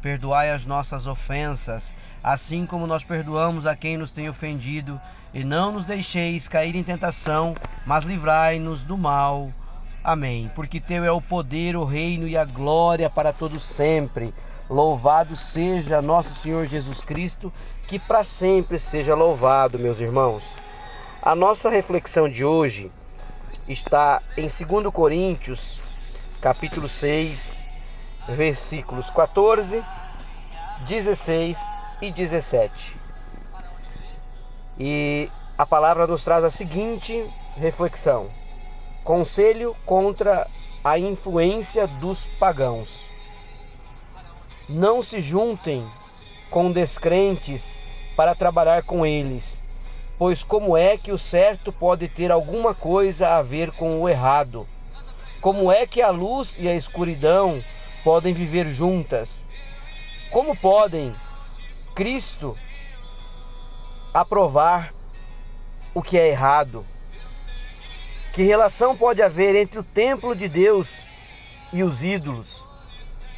Perdoai as nossas ofensas, assim como nós perdoamos a quem nos tem ofendido, e não nos deixeis cair em tentação, mas livrai-nos do mal. Amém. Porque teu é o poder, o reino e a glória para todos sempre. Louvado seja nosso Senhor Jesus Cristo, que para sempre seja louvado, meus irmãos. A nossa reflexão de hoje está em 2 Coríntios, capítulo 6, versículos 14, 16 e 17. E a palavra nos traz a seguinte reflexão: Conselho contra a influência dos pagãos. Não se juntem com descrentes para trabalhar com eles, pois como é que o certo pode ter alguma coisa a ver com o errado? Como é que a luz e a escuridão podem viver juntas? Como podem Cristo aprovar o que é errado? Que relação pode haver entre o templo de Deus e os ídolos?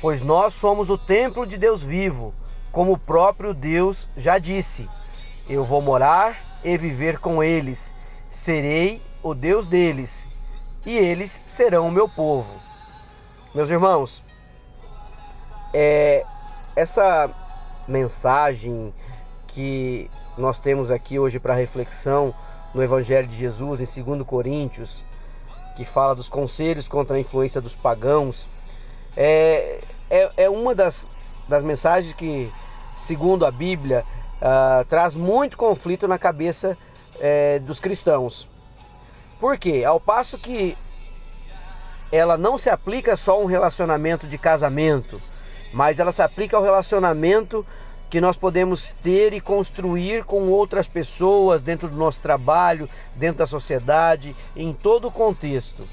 Pois nós somos o templo de Deus vivo, como o próprio Deus já disse: Eu vou morar e viver com eles, serei o Deus deles, e eles serão o meu povo. Meus irmãos, é, essa mensagem que nós temos aqui hoje para reflexão no Evangelho de Jesus, em 2 Coríntios, que fala dos conselhos contra a influência dos pagãos, é, é, é uma das, das mensagens que, segundo a Bíblia, uh, traz muito conflito na cabeça uh, dos cristãos. Por quê? Ao passo que ela não se aplica só a um relacionamento de casamento, mas ela se aplica ao relacionamento que nós podemos ter e construir com outras pessoas dentro do nosso trabalho, dentro da sociedade, em todo o contexto.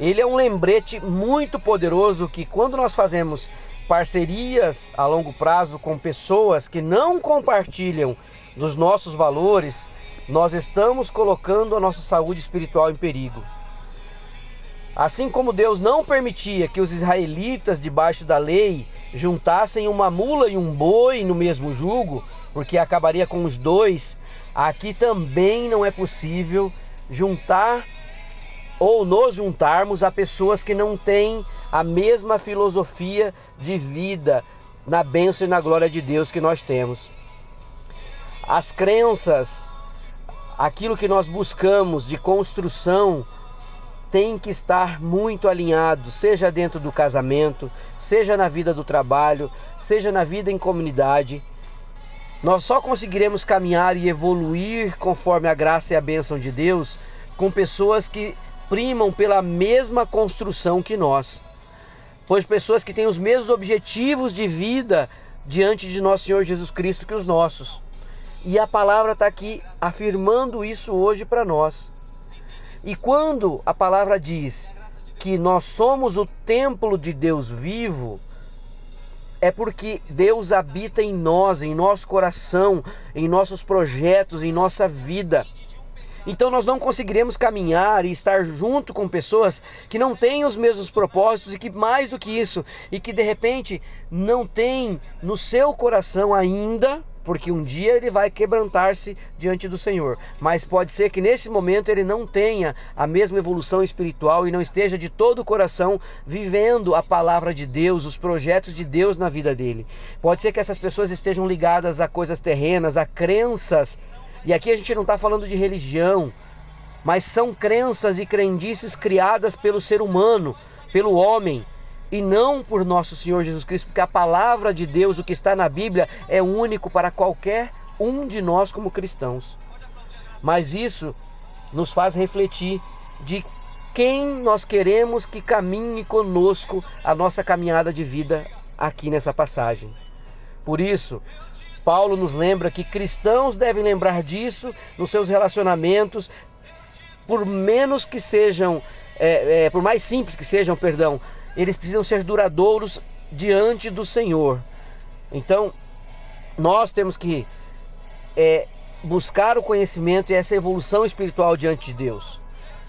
Ele é um lembrete muito poderoso que quando nós fazemos parcerias a longo prazo com pessoas que não compartilham dos nossos valores, nós estamos colocando a nossa saúde espiritual em perigo. Assim como Deus não permitia que os israelitas, debaixo da lei, juntassem uma mula e um boi no mesmo jugo, porque acabaria com os dois, aqui também não é possível juntar ou nos juntarmos a pessoas que não têm a mesma filosofia de vida na bênção e na glória de Deus que nós temos. As crenças, aquilo que nós buscamos de construção, tem que estar muito alinhado, seja dentro do casamento, seja na vida do trabalho, seja na vida em comunidade. Nós só conseguiremos caminhar e evoluir conforme a graça e a bênção de Deus com pessoas que primam pela mesma construção que nós. Pois pessoas que têm os mesmos objetivos de vida diante de nosso Senhor Jesus Cristo que os nossos. E a palavra está aqui afirmando isso hoje para nós. E quando a palavra diz que nós somos o templo de Deus vivo, é porque Deus habita em nós, em nosso coração, em nossos projetos, em nossa vida. Então nós não conseguiremos caminhar e estar junto com pessoas que não têm os mesmos propósitos e que mais do que isso, e que de repente não têm no seu coração ainda porque um dia ele vai quebrantar-se diante do Senhor. Mas pode ser que nesse momento ele não tenha a mesma evolução espiritual e não esteja de todo o coração vivendo a palavra de Deus, os projetos de Deus na vida dele. Pode ser que essas pessoas estejam ligadas a coisas terrenas, a crenças. E aqui a gente não está falando de religião, mas são crenças e crendices criadas pelo ser humano, pelo homem e não por nosso Senhor Jesus Cristo, porque a palavra de Deus, o que está na Bíblia, é único para qualquer um de nós como cristãos. Mas isso nos faz refletir de quem nós queremos que caminhe conosco a nossa caminhada de vida aqui nessa passagem. Por isso, Paulo nos lembra que cristãos devem lembrar disso nos seus relacionamentos, por menos que sejam, é, é, por mais simples que sejam, perdão, eles precisam ser duradouros diante do Senhor. Então, nós temos que é, buscar o conhecimento e essa evolução espiritual diante de Deus,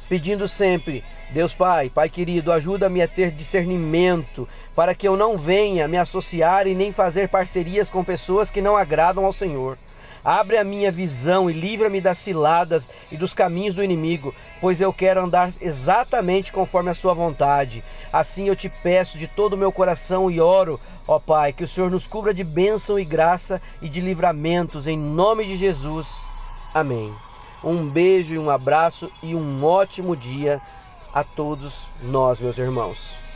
pedindo sempre Deus Pai, Pai querido, ajuda-me a ter discernimento para que eu não venha me associar e nem fazer parcerias com pessoas que não agradam ao Senhor. Abre a minha visão e livra-me das ciladas e dos caminhos do inimigo, pois eu quero andar exatamente conforme a Sua vontade. Assim eu te peço de todo o meu coração e oro, ó Pai, que o Senhor nos cubra de bênção e graça e de livramentos, em nome de Jesus. Amém. Um beijo e um abraço e um ótimo dia a todos nós, meus irmãos.